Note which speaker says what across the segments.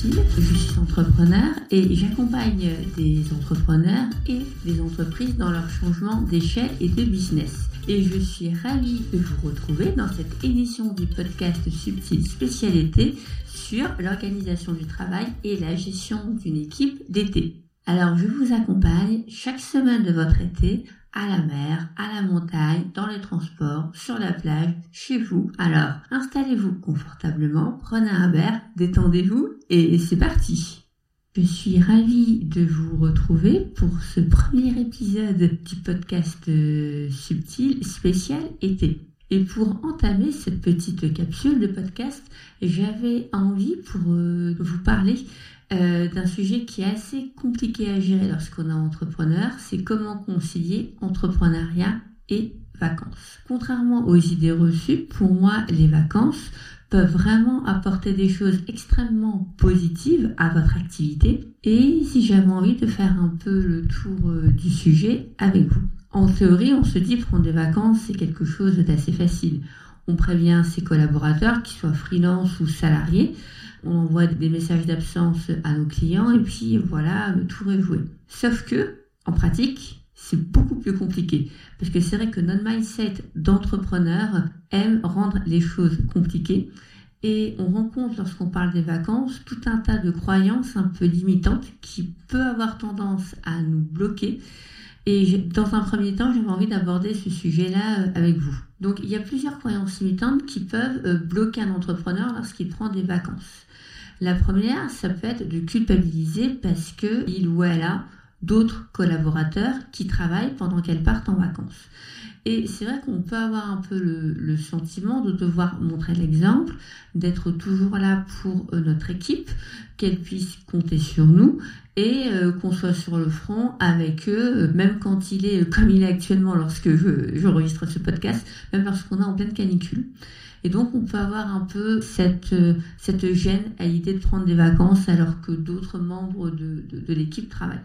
Speaker 1: je suis entrepreneur et j'accompagne des entrepreneurs et des entreprises dans leur changement d'échelle et de business. Et je suis ravie de vous retrouver dans cette édition du podcast Subtil Spécialité sur l'organisation du travail et la gestion d'une équipe d'été. Alors je vous accompagne chaque semaine de votre été à la mer, à la montagne, dans les transports, sur la plage, chez vous. Alors, installez-vous confortablement, prenez un verre, détendez-vous et c'est parti. Je suis ravie de vous retrouver pour ce premier épisode du podcast euh, Subtil spécial été. Et pour entamer cette petite capsule de podcast, j'avais envie pour euh, vous parler euh, d'un sujet qui est assez compliqué à gérer lorsqu'on est entrepreneur, c'est comment concilier entrepreneuriat et vacances. Contrairement aux idées reçues, pour moi, les vacances peuvent vraiment apporter des choses extrêmement positives à votre activité et si j'avais envie de faire un peu le tour euh, du sujet avec vous. En théorie, on se dit prendre des vacances, c'est quelque chose d'assez facile. On prévient ses collaborateurs, qu'ils soient freelance ou salariés, on envoie des messages d'absence à nos clients et puis voilà, le tour est joué. Sauf que, en pratique, c'est beaucoup plus compliqué. Parce que c'est vrai que notre mindset d'entrepreneur aime rendre les choses compliquées. Et on rencontre, lorsqu'on parle des vacances, tout un tas de croyances un peu limitantes qui peuvent avoir tendance à nous bloquer. Et dans un premier temps, j'avais envie d'aborder ce sujet-là euh, avec vous. Donc, il y a plusieurs croyances limitantes qui peuvent euh, bloquer un entrepreneur lorsqu'il prend des vacances. La première, ça peut être de culpabiliser parce que il ou elle a d'autres collaborateurs qui travaillent pendant qu'elles partent en vacances. Et c'est vrai qu'on peut avoir un peu le, sentiment de devoir montrer l'exemple, d'être toujours là pour euh, notre équipe, qu'elle puisse compter sur nous et euh, qu'on soit sur le front avec eux, euh, même quand il est comme il est actuellement lorsque je, j'enregistre ce podcast, même lorsqu'on est en pleine canicule. Et donc, on peut avoir un peu cette, cette gêne à l'idée de prendre des vacances alors que d'autres membres de, de, l'équipe travaillent.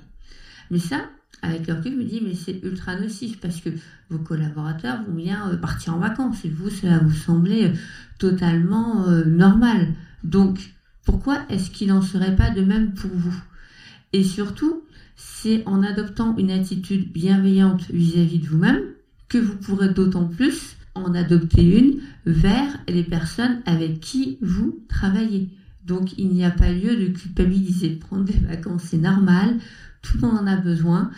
Speaker 1: Mais ça, avec leur recul, je me dis, mais c'est ultra nocif parce que vos collaborateurs vont bien euh, partir en vacances et vous, cela vous semblait euh, totalement normal. Donc, pourquoi est-ce qu'il n'en serait pas de même pour vous? Et surtout, c'est en adoptant une attitude bienveillante vis à -vis de vous-même que vous pourrez d'autant plus en adopter une vers les personnes avec qui vous travaillez. Donc il n'y a pas lieu de culpabiliser, de prendre des vacances, c'est normal, tout le monde en a besoin.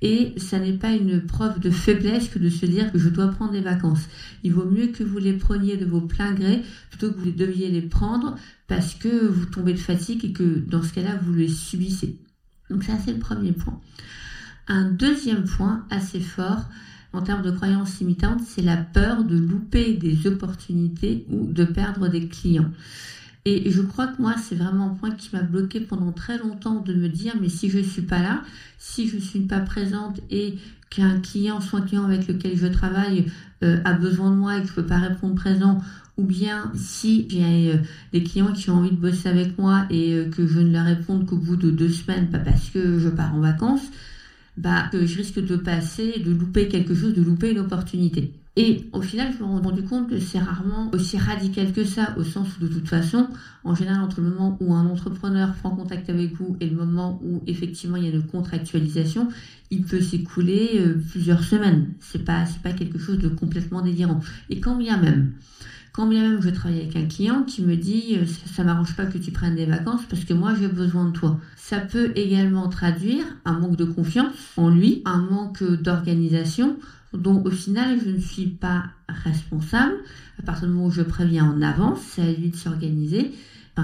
Speaker 1: Et ça n'est pas une preuve de faiblesse que de se dire que je dois prendre des vacances. Il vaut mieux que vous les preniez de vos pleins grés plutôt que vous deviez les prendre parce que vous tombez de fatigue et que dans ce cas-là, vous les subissez. Donc ça, c'est le premier point. Un deuxième point assez fort, en termes de croyances limitantes, c'est la peur de louper des opportunités ou de perdre des clients. Et je crois que moi, c'est vraiment un point qui m'a bloqué pendant très longtemps de me dire, mais si je ne suis pas là, si je ne suis pas présente et qu'un client, soit client avec lequel je travaille, euh, a besoin de moi et que je ne peux pas répondre présent, ou bien si j'ai euh, des clients qui ont envie de bosser avec moi et euh, que je ne leur réponds qu'au bout de deux semaines, pas parce que je pars en vacances, bah, que je risque de passer, de louper quelque chose, de louper une opportunité. Et au final, je me suis rendu compte que c'est rarement aussi radical que ça, au sens où de toute façon, en général, entre le moment où un entrepreneur prend contact avec vous et le moment où effectivement il y a une contractualisation, il peut s'écouler euh, plusieurs semaines. C'est pas, pas quelque chose de complètement délirant. Et quand bien même, quand bien même je travaille avec un client qui me dit euh, ça m'arrange pas que tu prennes des vacances parce que moi j'ai besoin de toi. Ça peut également traduire un manque de confiance en lui, un manque d'organisation dont au final je ne suis pas responsable. À partir du moment où je préviens en avance, c'est à lui de s'organiser.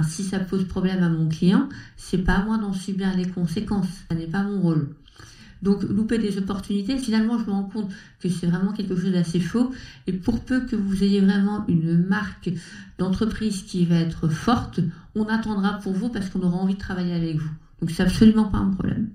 Speaker 1: si ça pose problème à mon client, c'est pas à moi d'en subir les conséquences. Ça n'est pas mon rôle. Donc louper des opportunités, finalement je me rends compte que c'est vraiment quelque chose d'assez faux. Et pour peu que vous ayez vraiment une marque d'entreprise qui va être forte, on attendra pour vous parce qu'on aura envie de travailler avec vous. Donc c'est absolument pas un problème.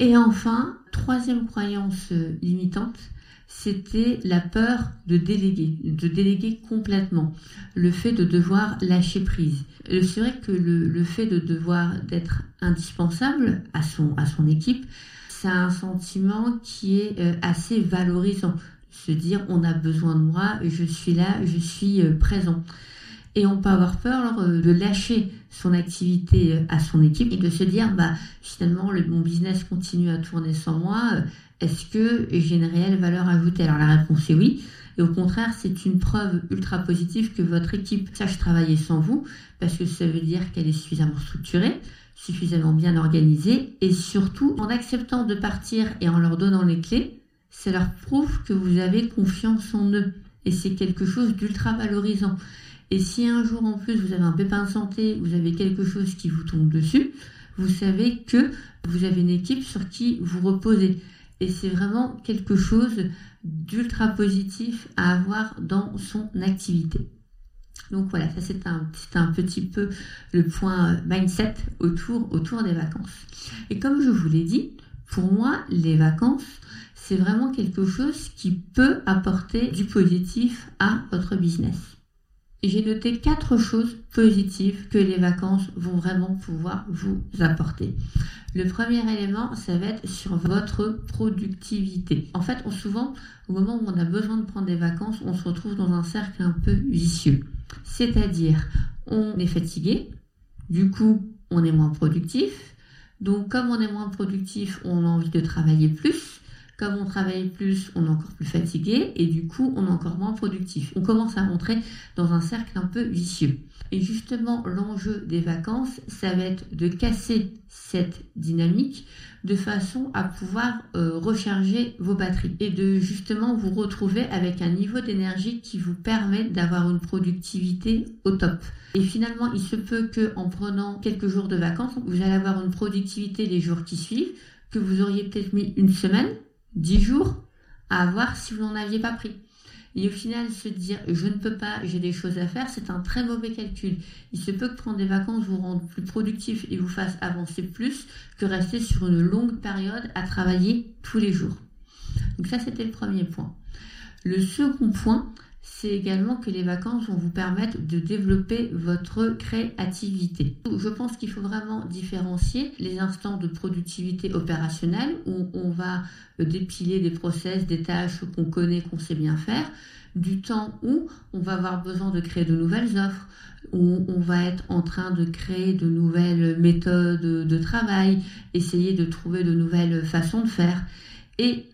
Speaker 1: Et enfin, troisième croyance euh, limitante, c'était la peur de déléguer, de déléguer complètement, le fait de devoir lâcher prise. C'est vrai que le, fait de devoir d'être indispensable à son équipe, c'est un sentiment qui est euh, assez valorisant. Se dire on a besoin de moi, je suis là, je suis euh, présent. Et on peut avoir peur euh, de lâcher son activité à son équipe et de se dire, bah, finalement, le, mon business continue à tourner sans moi. Est-ce que j'ai une réelle valeur ajoutée? Alors la réponse est oui. Et au contraire, c'est une preuve ultra positive que votre équipe sache travailler sans vous, parce que ça veut dire qu'elle est suffisamment structurée, suffisamment bien organisée, et surtout, en acceptant de partir et en leur donnant les clés, ça leur prouve que vous avez confiance en eux. Et c'est quelque chose d'ultra valorisant. Et si un jour en plus vous avez un pépin de santé, vous avez quelque chose qui vous tombe dessus, vous savez que vous avez une équipe sur qui vous reposez. Et c'est vraiment quelque chose d'ultra positif à avoir dans son activité. Donc voilà, ça c'est un, petit peu le point mindset autour, autour des vacances. Et comme je vous l'ai dit, pour moi, les vacances, c'est vraiment quelque chose qui peut apporter du positif à votre business. J'ai noté quatre choses positives que les vacances vont vraiment pouvoir vous apporter. Le premier élément, ça va être sur votre productivité. En fait, on, souvent, au moment où on a besoin de prendre des vacances, on se retrouve dans un cercle un peu vicieux. C'est-à-dire, on est fatigué, du coup, on est moins productif. Donc, comme on est moins productif, on a envie de travailler plus. Comme on travaille plus, on est encore plus fatigué et du coup, on est encore moins productif. On commence à rentrer dans un cercle un peu vicieux. Et justement, l'enjeu des vacances, ça va être de casser cette dynamique de façon à pouvoir euh, recharger vos batteries et de justement vous retrouver avec un niveau d'énergie qui vous permet d'avoir une productivité au top. Et finalement, il se peut que en prenant quelques jours de vacances, vous allez avoir une productivité les jours qui suivent que vous auriez peut-être mis une semaine 10 jours à voir si vous n'en aviez pas pris. Et au final, se dire je ne peux pas, j'ai des choses à faire, c'est un très mauvais calcul. Il se peut que prendre des vacances vous rende plus productif et vous fasse avancer plus que rester sur une longue période à travailler tous les jours. Donc ça, c'était le premier point. Le second point, c'est également que les vacances vont vous permettre de développer votre créativité. Je pense qu'il faut vraiment différencier les instants de productivité opérationnelle où on va dépiler des process, des tâches qu'on connaît, qu'on sait bien faire, du temps où on va avoir besoin de créer de nouvelles offres, où on va être en train de créer de nouvelles méthodes de travail, essayer de trouver de nouvelles façons de faire. Et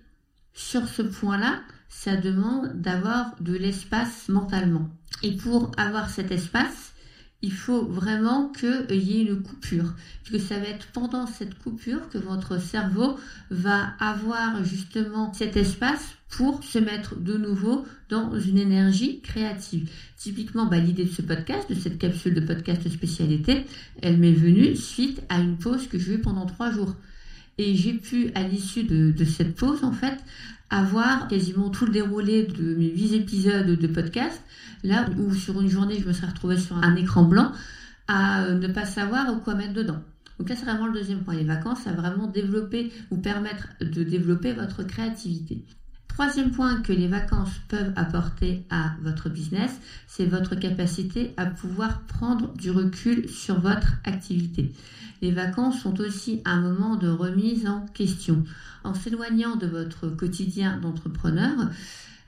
Speaker 1: sur ce point-là, ça demande d'avoir de l'espace mentalement. Et pour avoir cet espace, il faut vraiment qu'il y ait une coupure. Puisque ça va être pendant cette coupure que votre cerveau va avoir justement cet espace pour se mettre de nouveau dans une énergie créative. Typiquement, bah, l'idée de ce podcast, de cette capsule de podcast spécialité, elle m'est venue suite à une pause que j'ai eue pendant trois jours. Et j'ai pu, à l'issue de, cette pause, en fait, avoir quasiment tout le déroulé de mes huit épisodes de podcast, là où sur une journée je me serais retrouvée sur un écran blanc à euh, ne pas savoir quoi mettre dedans. Donc là c'est vraiment le deuxième point. Les vacances, va vraiment développer, vous permettre de développer votre créativité. Troisième point que les vacances peuvent apporter à votre business, c'est votre capacité à pouvoir prendre du recul sur votre activité. Les vacances sont aussi un moment de remise en question. En s'éloignant de votre quotidien d'entrepreneur,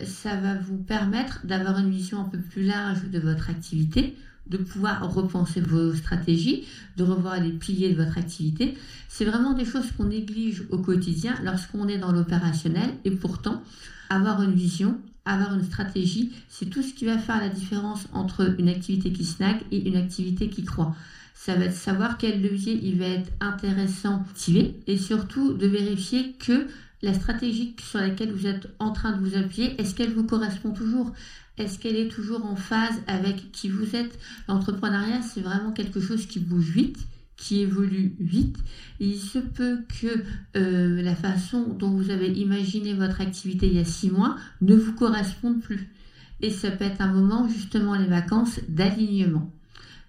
Speaker 1: ça va vous permettre d'avoir une vision un peu plus large de votre activité, de pouvoir repenser vos stratégies, de revoir les piliers de votre activité. C'est vraiment des choses qu'on néglige au quotidien lorsqu'on est dans l'opérationnel et pourtant avoir une vision, avoir une stratégie, c'est tout ce qui va faire la différence entre une activité qui snack et une activité qui croît. Ça va être savoir quel levier il va être intéressant d'activer et surtout de vérifier que la stratégie sur laquelle vous êtes en train de vous appuyer, est-ce qu'elle vous correspond toujours? Est-ce qu'elle est toujours en phase avec qui vous êtes? L'entrepreneuriat, c'est vraiment quelque chose qui bouge vite, qui évolue vite. Il se peut que euh, la façon dont vous avez imaginé votre activité il y a six mois ne vous corresponde plus. Et ça peut être un moment, justement, les vacances d'alignement.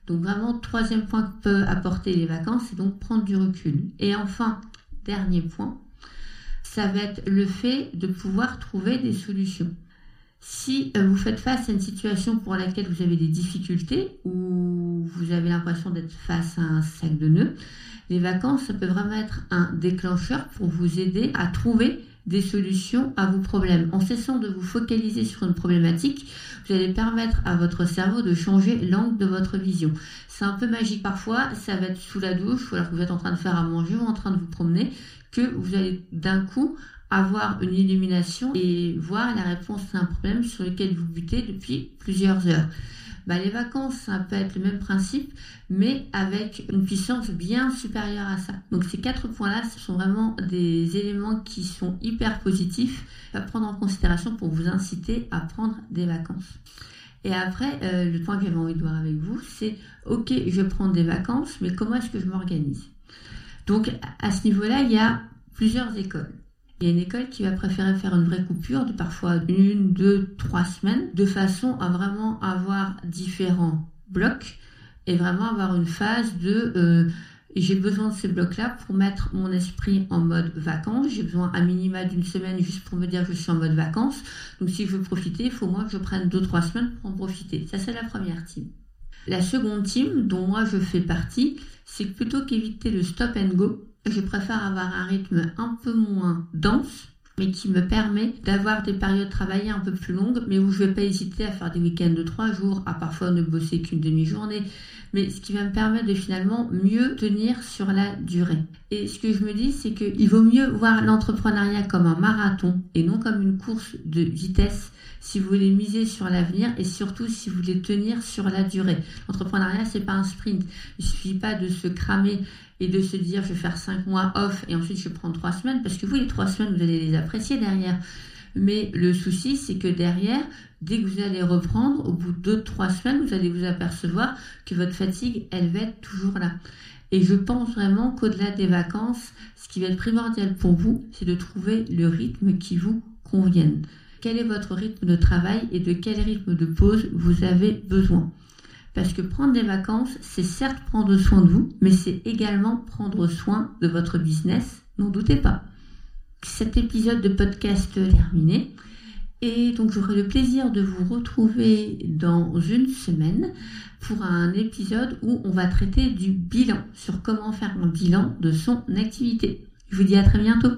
Speaker 1: Donc vraiment, troisième point que peut apporter les vacances, c'est donc prendre du recul. Et enfin, dernier point, ça va être le fait de pouvoir trouver des solutions. Si euh, vous faites face à une situation pour laquelle vous avez des difficultés ou vous avez l'impression d'être face à un sac de nœuds, les vacances, ça peut vraiment être un déclencheur pour vous aider à trouver des solutions à vos problèmes. En cessant de vous focaliser sur une problématique, vous allez permettre à votre cerveau de changer l'angle de votre vision. C'est un peu magique parfois, ça va être sous la douche, ou alors que vous êtes en train de faire à manger ou en train de vous promener, que vous allez d'un coup avoir une illumination et voir la réponse à un problème sur lequel vous butez depuis plusieurs heures. Bah, les vacances, ça peut être le même principe, mais avec une puissance bien supérieure à ça. Donc ces quatre points-là, ce sont vraiment des éléments qui sont hyper positifs à prendre en considération pour vous inciter à prendre des vacances. Et après, euh, le point que j'avais envie de voir avec vous, c'est ok, je vais prendre des vacances, mais comment est-ce que je m'organise? Donc à ce niveau-là, il y a plusieurs écoles. Il y a une école qui va préférer faire une vraie coupure de parfois une, deux, trois semaines, de façon à vraiment avoir différents blocs et vraiment avoir une phase de euh, j'ai besoin de ces blocs-là pour mettre mon esprit en mode vacances. J'ai besoin à minima d'une semaine juste pour me dire que je suis en mode vacances. Donc si je veux profiter, il faut moins que je prenne deux, trois semaines pour en profiter. Ça, c'est la première team. La seconde team, dont moi je fais partie, c'est plutôt qu'éviter le stop and go, je préfère avoir un rythme un peu moins dense, mais qui me permet d'avoir des périodes travaillées un peu plus longues, mais où je ne vais pas hésiter à faire des week-ends de trois jours, à parfois ne bosser qu'une demi-journée, mais ce qui va me permettre de finalement mieux tenir sur la durée. Et ce que je me dis, c'est qu'il vaut mieux voir l'entrepreneuriat comme un marathon et non comme une course de vitesse si vous voulez miser sur l'avenir et surtout si vous voulez tenir sur la durée. L'entrepreneuriat, c'est pas un sprint. Il suffit pas de se cramer et de se dire je vais faire cinq mois off et ensuite je prends trois semaines parce que vous les trois semaines vous allez les apprécier derrière. Mais le souci c'est que derrière, dès que vous allez reprendre, au bout de deux trois semaines, vous allez vous apercevoir que votre fatigue elle va être toujours là. Et je pense vraiment qu'au-delà des vacances, ce qui va être primordial pour vous, c'est de trouver le rythme qui vous convienne. Quel est votre rythme de travail et de quel rythme de pause vous avez besoin? Parce que prendre des vacances, c'est certes prendre soin de vous, mais c'est également prendre soin de votre business, n'en doutez pas. Cet épisode de podcast est terminé. Et donc j'aurai le plaisir de vous retrouver dans une semaine pour un épisode où on va traiter du bilan, sur comment faire un bilan de son activité. Je vous dis à très bientôt.